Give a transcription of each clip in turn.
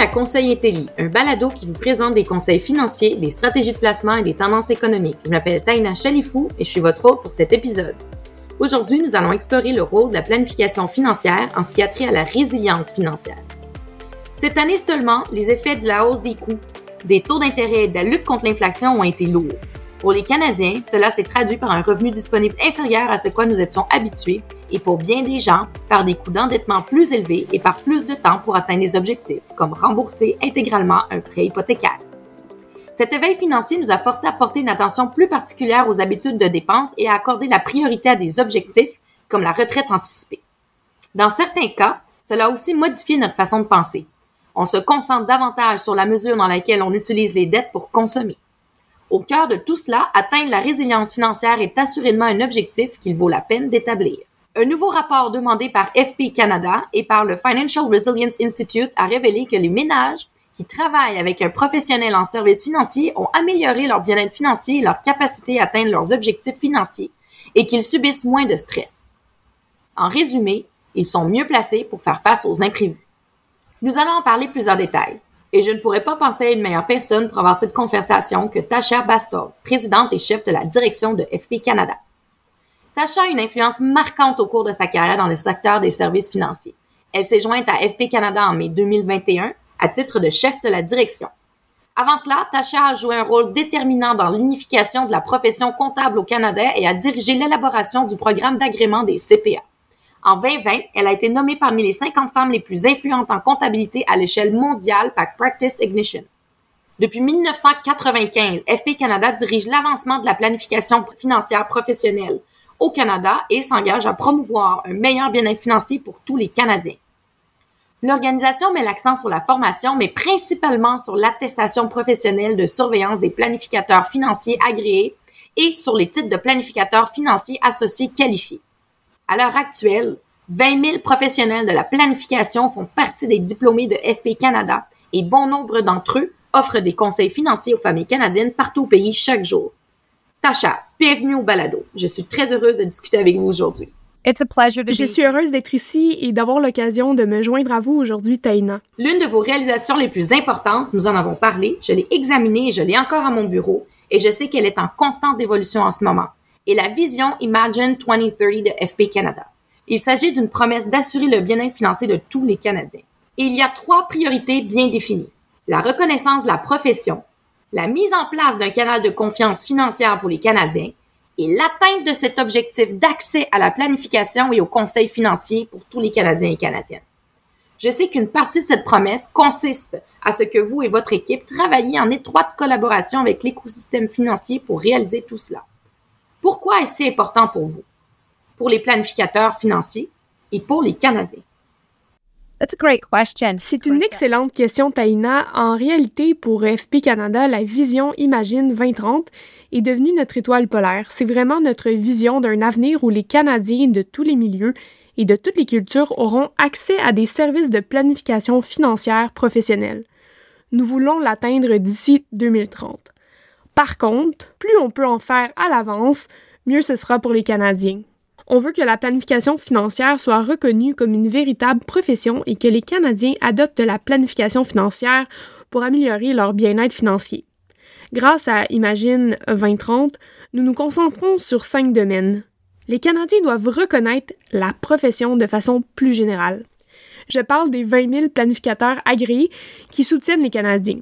À Conseil Intelli, un balado qui vous présente des conseils financiers, des stratégies de placement et des tendances économiques. Je m'appelle Taina Chalifou et je suis votre hôte pour cet épisode. Aujourd'hui, nous allons explorer le rôle de la planification financière en ce qui a trait à la résilience financière. Cette année seulement, les effets de la hausse des coûts, des taux d'intérêt et de la lutte contre l'inflation ont été lourds. Pour les Canadiens, cela s'est traduit par un revenu disponible inférieur à ce quoi nous étions habitués et pour bien des gens, par des coûts d'endettement plus élevés et par plus de temps pour atteindre les objectifs, comme rembourser intégralement un prêt hypothécaire. Cet éveil financier nous a forcé à porter une attention plus particulière aux habitudes de dépenses et à accorder la priorité à des objectifs comme la retraite anticipée. Dans certains cas, cela a aussi modifié notre façon de penser. On se concentre davantage sur la mesure dans laquelle on utilise les dettes pour consommer. Au cœur de tout cela, atteindre la résilience financière est assurément un objectif qu'il vaut la peine d'établir. Un nouveau rapport demandé par FP Canada et par le Financial Resilience Institute a révélé que les ménages qui travaillent avec un professionnel en services financiers ont amélioré leur bien-être financier et leur capacité à atteindre leurs objectifs financiers et qu'ils subissent moins de stress. En résumé, ils sont mieux placés pour faire face aux imprévus. Nous allons en parler plus en détail et je ne pourrais pas penser à une meilleure personne pour avoir cette conversation que Tasha Bastard, présidente et chef de la direction de FP Canada. Tasha a une influence marquante au cours de sa carrière dans le secteur des services financiers. Elle s'est jointe à FP Canada en mai 2021 à titre de chef de la direction. Avant cela, Tasha a joué un rôle déterminant dans l'unification de la profession comptable au Canada et a dirigé l'élaboration du programme d'agrément des CPA. En 2020, elle a été nommée parmi les 50 femmes les plus influentes en comptabilité à l'échelle mondiale par Practice Ignition. Depuis 1995, FP Canada dirige l'avancement de la planification financière professionnelle au Canada et s'engage à promouvoir un meilleur bien-être financier pour tous les Canadiens. L'organisation met l'accent sur la formation, mais principalement sur l'attestation professionnelle de surveillance des planificateurs financiers agréés et sur les titres de planificateurs financiers associés qualifiés. À l'heure actuelle, 20 000 professionnels de la planification font partie des diplômés de FP Canada et bon nombre d'entre eux offrent des conseils financiers aux familles canadiennes partout au pays chaque jour. Tasha, bienvenue au balado. Je suis très heureuse de discuter avec vous aujourd'hui. Je suis heureuse d'être ici et d'avoir l'occasion de me joindre à vous aujourd'hui, Taina. L'une de vos réalisations les plus importantes, nous en avons parlé, je l'ai examinée et je l'ai encore à mon bureau, et je sais qu'elle est en constante évolution en ce moment et la vision Imagine 2030 de FP Canada. Il s'agit d'une promesse d'assurer le bien-être financier de tous les Canadiens. Et il y a trois priorités bien définies. La reconnaissance de la profession, la mise en place d'un canal de confiance financière pour les Canadiens et l'atteinte de cet objectif d'accès à la planification et au conseil financier pour tous les Canadiens et Canadiennes. Je sais qu'une partie de cette promesse consiste à ce que vous et votre équipe travaillez en étroite collaboration avec l'écosystème financier pour réaliser tout cela. Pourquoi est-ce si important pour vous, pour les planificateurs financiers et pour les Canadiens? C'est une excellente question, Taina. En réalité, pour FP Canada, la vision Imagine 2030 est devenue notre étoile polaire. C'est vraiment notre vision d'un avenir où les Canadiens de tous les milieux et de toutes les cultures auront accès à des services de planification financière professionnelle. Nous voulons l'atteindre d'ici 2030. Par contre, plus on peut en faire à l'avance, mieux ce sera pour les Canadiens. On veut que la planification financière soit reconnue comme une véritable profession et que les Canadiens adoptent la planification financière pour améliorer leur bien-être financier. Grâce à Imagine 2030, nous nous concentrons sur cinq domaines. Les Canadiens doivent reconnaître la profession de façon plus générale. Je parle des 20 000 planificateurs agréés qui soutiennent les Canadiens.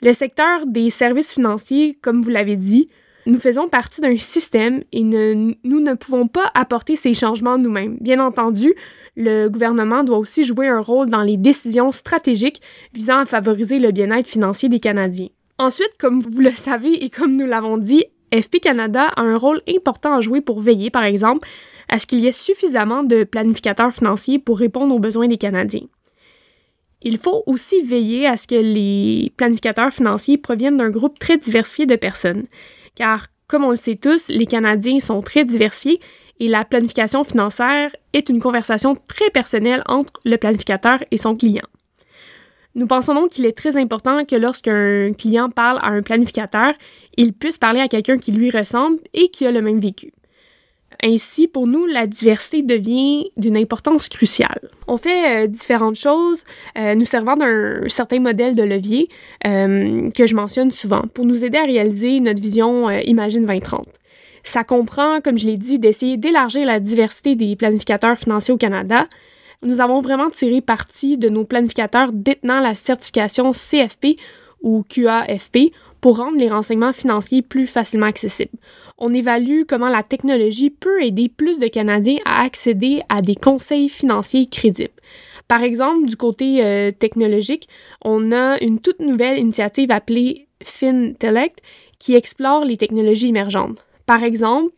Le secteur des services financiers, comme vous l'avez dit, nous faisons partie d'un système et nous ne pouvons pas apporter ces changements nous-mêmes. Bien entendu, le gouvernement doit aussi jouer un rôle dans les décisions stratégiques visant à favoriser le bien-être financier des Canadiens. Ensuite, comme vous le savez et comme nous l'avons dit, FP Canada a un rôle important à jouer pour veiller, par exemple, à ce qu'il y ait suffisamment de planificateurs financiers pour répondre aux besoins des Canadiens. Il faut aussi veiller à ce que les planificateurs financiers proviennent d'un groupe très diversifié de personnes, car, comme on le sait tous, les Canadiens sont très diversifiés et la planification financière est une conversation très personnelle entre le planificateur et son client. Nous pensons donc qu'il est très important que lorsqu'un client parle à un planificateur, il puisse parler à quelqu'un qui lui ressemble et qui a le même vécu. Ainsi, pour nous, la diversité devient d'une importance cruciale. On fait euh, différentes choses, euh, nous servant d'un certain modèle de levier euh, que je mentionne souvent pour nous aider à réaliser notre vision Imagine 2030. Ça comprend, comme je l'ai dit, d'essayer d'élargir la diversité des planificateurs financiers au Canada. Nous avons vraiment tiré parti de nos planificateurs détenant la certification CFP ou QAFP pour rendre les renseignements financiers plus facilement accessibles. On évalue comment la technologie peut aider plus de Canadiens à accéder à des conseils financiers crédibles. Par exemple, du côté euh, technologique, on a une toute nouvelle initiative appelée FinTelect qui explore les technologies émergentes. Par exemple,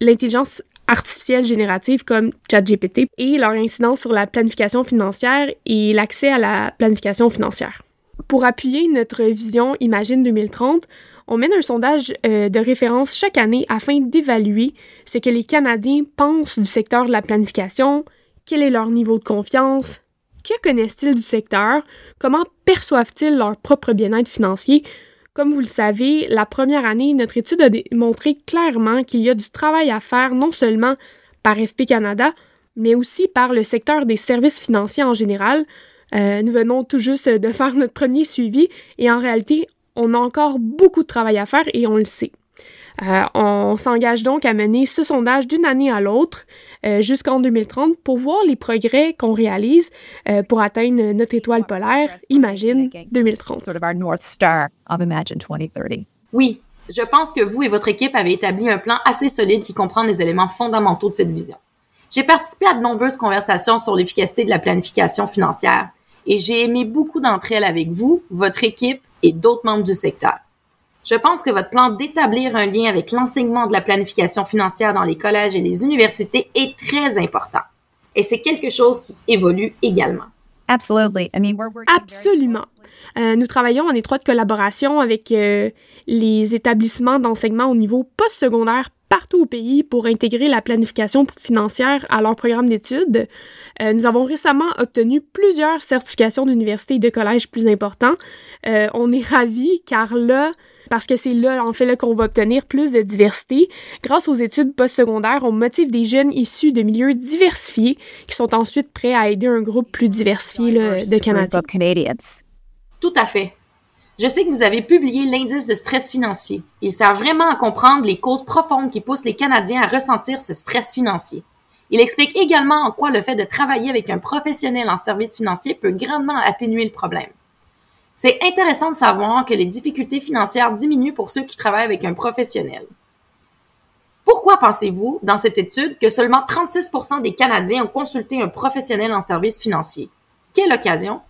l'intelligence artificielle générative comme ChatGPT et leur incidence sur la planification financière et l'accès à la planification financière. Pour appuyer notre vision Imagine 2030, on mène un sondage euh, de référence chaque année afin d'évaluer ce que les Canadiens pensent du secteur de la planification, quel est leur niveau de confiance, que connaissent-ils du secteur, comment perçoivent-ils leur propre bien-être financier. Comme vous le savez, la première année, notre étude a démontré clairement qu'il y a du travail à faire non seulement par FP Canada, mais aussi par le secteur des services financiers en général euh, nous venons tout juste de faire notre premier suivi et en réalité, on a encore beaucoup de travail à faire et on le sait. Euh, on s'engage donc à mener ce sondage d'une année à l'autre euh, jusqu'en 2030 pour voir les progrès qu'on réalise pour atteindre notre étoile polaire, Imagine 2030. Oui, je pense que vous et votre équipe avez établi un plan assez solide qui comprend les éléments fondamentaux de cette vision. J'ai participé à de nombreuses conversations sur l'efficacité de la planification financière et j'ai aimé beaucoup d'entre elles avec vous, votre équipe et d'autres membres du secteur. Je pense que votre plan d'établir un lien avec l'enseignement de la planification financière dans les collèges et les universités est très important. Et c'est quelque chose qui évolue également. Absolument. Euh, nous travaillons en étroite collaboration avec euh, les établissements d'enseignement au niveau postsecondaire partout au pays pour intégrer la planification financière à leur programme d'études. Euh, nous avons récemment obtenu plusieurs certifications d'universités et de collèges plus importants. Euh, on est ravis car là, parce que c'est là, en fait, là qu'on va obtenir plus de diversité. Grâce aux études postsecondaires, on motive des jeunes issus de milieux diversifiés qui sont ensuite prêts à aider un groupe plus diversifié de Canadiens. Tout à fait. Je sais que vous avez publié l'indice de stress financier. Il sert vraiment à comprendre les causes profondes qui poussent les Canadiens à ressentir ce stress financier. Il explique également en quoi le fait de travailler avec un professionnel en services financiers peut grandement atténuer le problème. C'est intéressant de savoir que les difficultés financières diminuent pour ceux qui travaillent avec un professionnel. Pourquoi pensez-vous, dans cette étude, que seulement 36% des Canadiens ont consulté un professionnel en services financiers? Quelle occasion?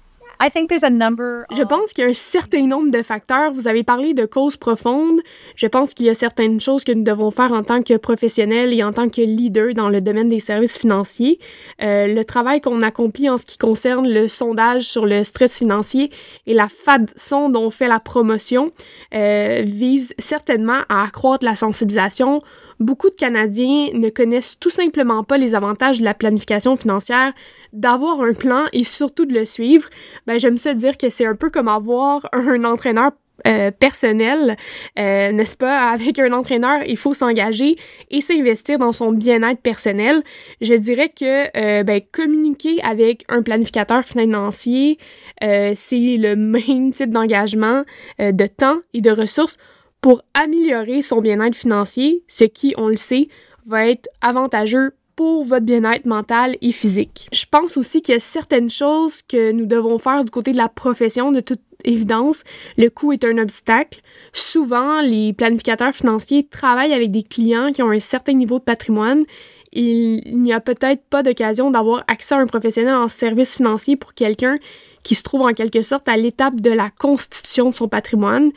Je pense qu'il y a un certain nombre de facteurs. Vous avez parlé de causes profondes. Je pense qu'il y a certaines choses que nous devons faire en tant que professionnels et en tant que leaders dans le domaine des services financiers. Euh, le travail qu'on accomplit en ce qui concerne le sondage sur le stress financier et la façon dont on fait la promotion euh, vise certainement à accroître la sensibilisation beaucoup de Canadiens ne connaissent tout simplement pas les avantages de la planification financière, d'avoir un plan et surtout de le suivre. Ben, j'aime ça dire que c'est un peu comme avoir un entraîneur euh, personnel, euh, n'est-ce pas? Avec un entraîneur, il faut s'engager et s'investir dans son bien-être personnel. Je dirais que euh, ben, communiquer avec un planificateur financier, c'est le même type d'engagement de temps et de ressources pour améliorer son bien-être financier, ce qui, on le sait, va être avantageux pour votre bien-être mental et physique. Je pense aussi qu'il y a certaines choses que nous devons faire du côté de la profession, de toute évidence. Le coût est un obstacle. Souvent, les planificateurs financiers travaillent avec des clients qui ont un certain niveau de patrimoine. Il n'y a peut-être pas d'occasion d'avoir accès à un professionnel en service financier pour quelqu'un qui se trouve en quelque sorte à l'étape de la constitution de son patrimoine.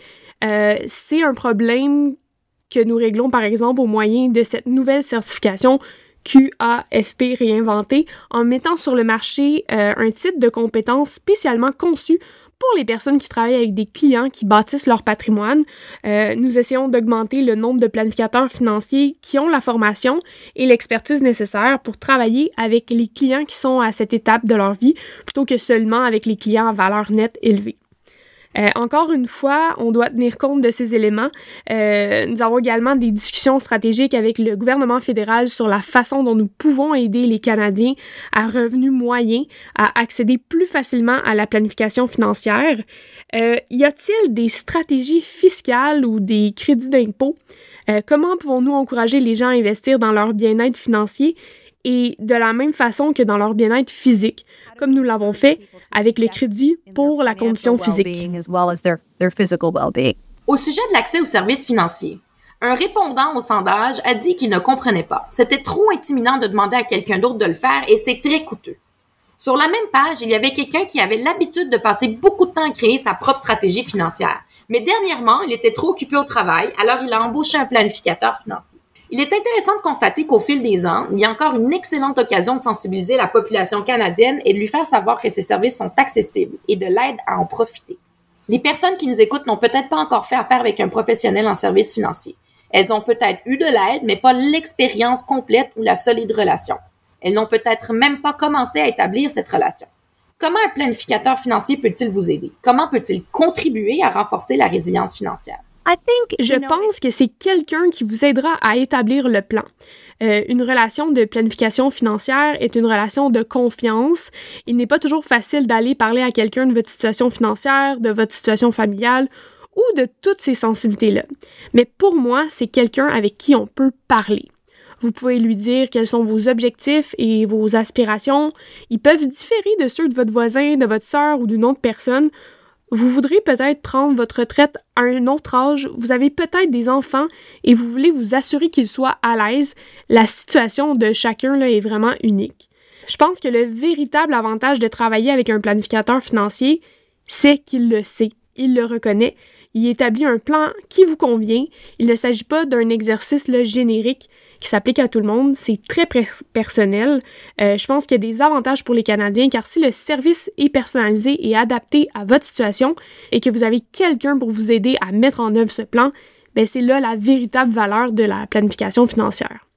Euh, c'est un problème que nous réglons par exemple au moyen de cette nouvelle certification QAFP réinventée en mettant sur le marché euh, un titre de compétence spécialement conçu pour les personnes qui travaillent avec des clients qui bâtissent leur patrimoine. Euh, nous essayons d'augmenter le nombre de planificateurs financiers qui ont la formation et l'expertise nécessaire pour travailler avec les clients qui sont à cette étape de leur vie plutôt que seulement avec les clients à valeur nette élevée. Euh, encore une fois, on doit tenir compte de ces éléments. Euh, nous avons également des discussions stratégiques avec le gouvernement fédéral sur la façon dont nous pouvons aider les Canadiens à revenus moyens à accéder plus facilement à la planification financière. Euh, y a-t-il des stratégies fiscales ou des crédits d'impôt? comment pouvons-nous encourager les gens à investir dans leur bien-être financier? Et de la même façon que dans leur bien-être physique, comme nous l'avons fait avec le crédit pour la condition physique. Au sujet de l'accès aux services financiers, un répondant au sondage a dit qu'il ne comprenait pas. C'était trop intimidant de demander à quelqu'un d'autre de le faire et c'est très coûteux. Sur la même page, il y avait quelqu'un qui avait l'habitude de passer beaucoup de temps à créer sa propre stratégie financière. Mais dernièrement, il était trop occupé au travail, alors il a embauché un planificateur financier. Il est intéressant de constater qu'au fil des ans, il y a encore une excellente occasion de sensibiliser la population canadienne et de lui faire savoir que ces services sont accessibles et de l'aide à en profiter. Les personnes qui nous écoutent n'ont peut-être pas encore fait affaire avec un professionnel en services financiers. Elles ont peut-être eu de l'aide, mais pas l'expérience complète ou la solide relation. Elles n'ont peut-être même pas commencé à établir cette relation. Comment un planificateur financier peut-il vous aider? Comment peut-il contribuer à renforcer la résilience financière? Je pense que c'est quelqu'un qui vous aidera à établir le plan. Euh, une relation de planification financière est une relation de confiance. Il n'est pas toujours facile d'aller parler à quelqu'un de votre situation financière, de votre situation familiale ou de toutes ces sensibilités-là. Mais pour moi, c'est quelqu'un avec qui on peut parler. Vous pouvez lui dire quels sont vos objectifs et vos aspirations. Ils peuvent différer de ceux de votre voisin, de votre sœur ou d'une autre personne. Vous voudrez peut-être prendre votre retraite à un autre âge, vous avez peut-être des enfants et vous voulez vous assurer qu'ils soient à l'aise. La situation de chacun là, est vraiment unique. Je pense que le véritable avantage de travailler avec un planificateur financier, c'est qu'il le sait, il le reconnaît, il établit un plan qui vous convient. Il ne s'agit pas d'un exercice générique qui s'applique à tout le monde. C'est très personnel. Euh, je pense qu'il y a des avantages pour les Canadiens car si le service est personnalisé et adapté à votre situation et que vous avez quelqu'un pour vous aider à mettre en œuvre ce plan, ben c'est là la véritable valeur de la planification financière.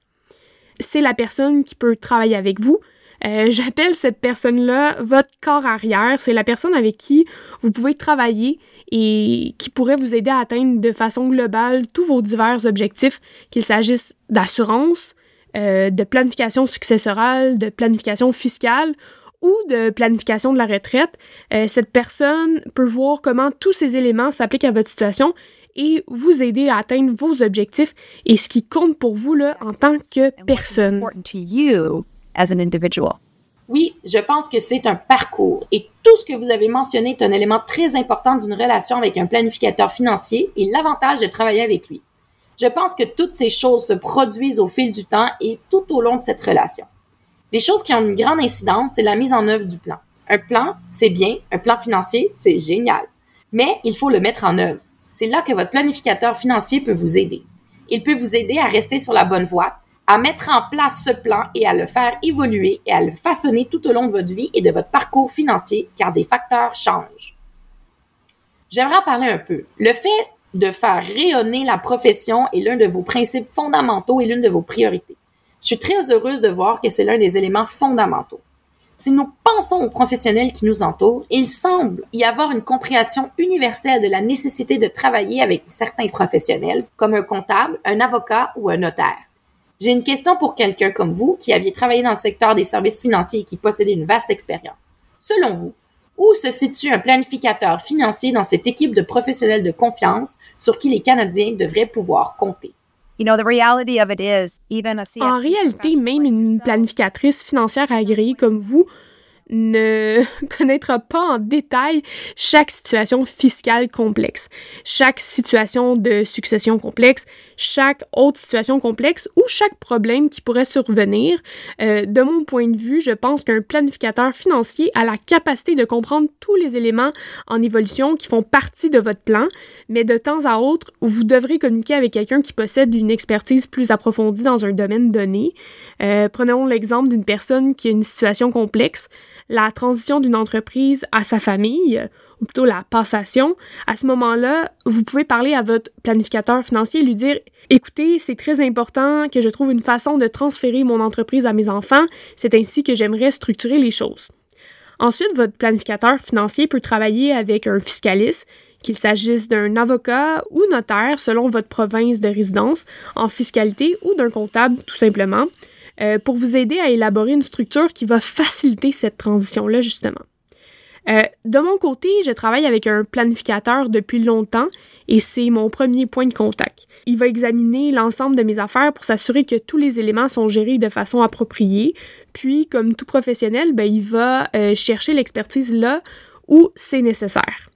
C'est la personne qui peut travailler avec vous, euh, j'appelle cette personne-là votre corps arrière. C'est la personne avec qui vous pouvez travailler et qui pourrait vous aider à atteindre de façon globale tous vos divers objectifs, qu'il s'agisse d'assurance, euh, de planification successorale, de planification fiscale ou de planification de la retraite. Euh, cette personne peut voir comment tous ces éléments s'appliquent à votre situation et vous aider à atteindre vos objectifs et ce qui compte pour vous là, en tant que personne as an individual. Oui, je pense que c'est un parcours et tout ce que vous avez mentionné est un élément très important d'une relation avec un planificateur financier et l'avantage de travailler avec lui. Je pense que toutes ces choses se produisent au fil du temps et tout au long de cette relation. Les choses qui ont une grande incidence, c'est la mise en œuvre du plan. Un plan, c'est bien, un plan financier, c'est génial. Mais il faut le mettre en œuvre. C'est là que votre planificateur financier peut vous aider. Il peut vous aider à rester sur la bonne voie à mettre en place ce plan et à le faire évoluer et à le façonner tout au long de votre vie et de votre parcours financier car des facteurs changent. J'aimerais en parler un peu. Le fait de faire rayonner la profession est l'un de vos principes fondamentaux et l'une de vos priorités. Je suis très heureuse de voir que c'est l'un des éléments fondamentaux. Si nous pensons aux professionnels qui nous entourent, il semble y avoir une compréhension universelle de la nécessité de travailler avec certains professionnels, comme un comptable, un avocat ou un notaire. J'ai une question pour quelqu'un comme vous qui aviez travaillé dans le secteur des services financiers et qui possédait une vaste expérience. Selon vous, où se situe un planificateur financier dans cette équipe de professionnels de confiance sur qui les Canadiens devraient pouvoir compter? En réalité, même une planificatrice financière agréée comme vous ne connaîtra pas en détail chaque situation fiscale complexe, chaque situation de succession complexe, chaque autre situation complexe ou chaque problème qui pourrait survenir. Euh, de mon point de vue, je pense qu'un planificateur financier a la capacité de comprendre tous les éléments en évolution qui font partie de votre plan, mais de temps à autre, vous devrez communiquer avec quelqu'un qui possède une expertise plus approfondie dans un domaine donné. Euh, prenons l'exemple d'une personne qui a une situation complexe la transition d'une entreprise à sa famille, ou plutôt la passation, à ce moment-là, vous pouvez parler à votre planificateur financier et lui dire Écoutez, c'est très important que je trouve une façon de transférer mon entreprise à mes enfants, c'est ainsi que j'aimerais structurer les choses. Ensuite, votre planificateur financier peut travailler avec un fiscaliste qu'il s'agisse d'un avocat ou notaire selon votre province de résidence, en fiscalité ou d'un comptable tout simplement, euh, pour vous aider à élaborer une structure qui va faciliter cette transition-là justement. Euh, de mon côté, je travaille avec un planificateur depuis longtemps et c'est mon premier point de contact. Il va examiner l'ensemble de mes affaires pour s'assurer que tous les éléments sont gérés de façon appropriée. Puis, comme tout professionnel, ben, il va euh, chercher l'expertise là où c'est nécessaire.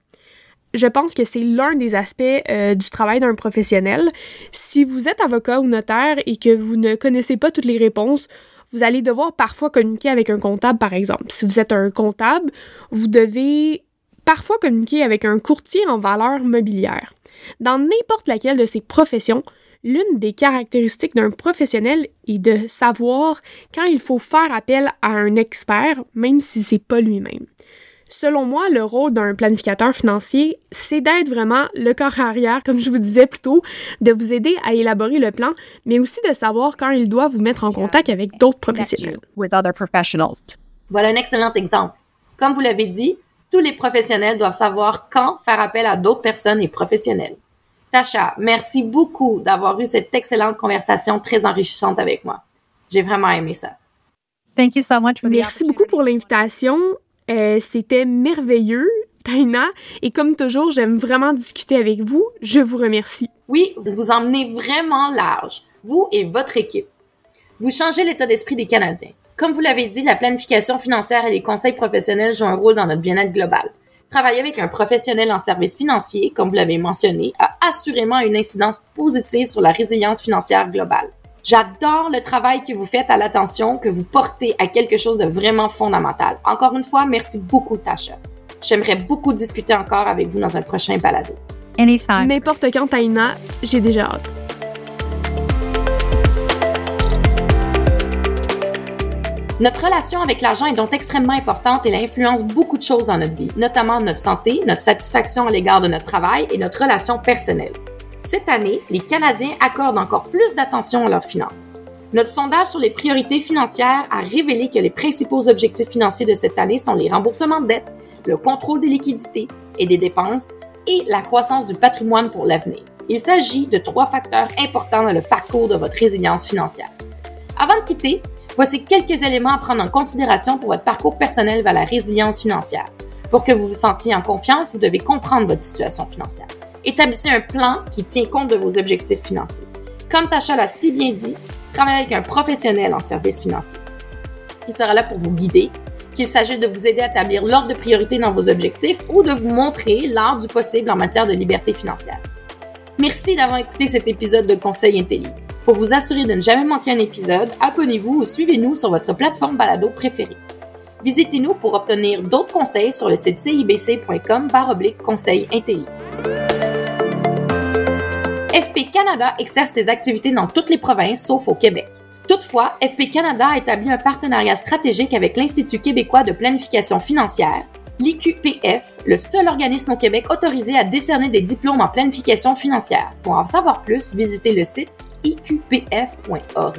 Je pense que c'est l'un des aspects euh, du travail d'un professionnel. Si vous êtes avocat ou notaire et que vous ne connaissez pas toutes les réponses, vous allez devoir parfois communiquer avec un comptable, par exemple. Si vous êtes un comptable, vous devez parfois communiquer avec un courtier en valeur mobilière. Dans n'importe laquelle de ces professions, l'une des caractéristiques d'un professionnel est de savoir quand il faut faire appel à un expert, même si c'est pas lui-même. Selon moi, le rôle d'un planificateur financier, c'est d'être vraiment le corps arrière, comme je vous disais plus tôt, de vous aider à élaborer le plan, mais aussi de savoir quand il doit vous mettre en contact avec d'autres professionnels. Voilà un excellent exemple. Comme vous l'avez dit, tous les professionnels doivent savoir quand faire appel à d'autres personnes et professionnels. Tasha, merci beaucoup d'avoir eu cette excellente conversation très enrichissante avec moi. J'ai vraiment aimé ça. Thank you so much Merci beaucoup pour l'invitation. Euh, c'était merveilleux, Taina. Et comme toujours, j'aime vraiment discuter avec vous. Je vous remercie. Oui, vous emmenez vraiment large, vous et votre équipe. Vous changez l'état d'esprit des Canadiens. Comme vous l'avez dit, la planification financière et les conseils professionnels jouent un rôle dans notre bien-être global. Travailler avec un professionnel en services financiers, comme vous l'avez mentionné, a assurément une incidence positive sur la résilience financière globale. J'adore le travail que vous faites à l'attention que vous portez à quelque chose de vraiment fondamental. Encore une fois, merci beaucoup, Tasha. J'aimerais beaucoup discuter encore avec vous dans un prochain balado. N'importe quand, Taina, j'ai déjà hâte. Notre relation avec l'argent est donc extrêmement importante et elle influence beaucoup de choses dans notre vie, notamment notre santé, notre satisfaction à l'égard de notre travail et notre relation personnelle. Cette année, les Canadiens accordent encore plus d'attention à leurs finances. Notre sondage sur les priorités financières a révélé que les principaux objectifs financiers de cette année sont les remboursements de dettes, le contrôle des liquidités et des dépenses et la croissance du patrimoine pour l'avenir. Il s'agit de trois facteurs importants dans le parcours de votre résilience financière. Avant de quitter, voici quelques éléments à prendre en considération pour votre parcours personnel vers la résilience financière. Pour que vous vous sentiez en confiance, vous devez comprendre votre situation financière. Établissez un plan qui tient compte de vos objectifs financiers. Comme Tasha l'a si bien dit, travaillez avec un professionnel en services financiers. Il sera là pour vous guider, qu'il s'agisse de vous aider à établir l'ordre de priorité dans vos objectifs ou de vous montrer l'art du possible en matière de liberté financière. Merci d'avoir écouté cet épisode de Conseil Intelli. Pour vous assurer de ne jamais manquer un épisode, abonnez-vous ou suivez-nous sur votre plateforme balado préférée. Visitez-nous pour obtenir d'autres conseils sur le site cibc.com conseil Intelli. FP Canada exerce ses activités dans toutes les provinces sauf au Québec. Toutefois, FP Canada a établi un partenariat stratégique avec l'Institut québécois de planification financière, l'IQPF, le seul organisme au Québec autorisé à décerner des diplômes en planification financière. Pour en savoir plus, visitez le site iqpf.org.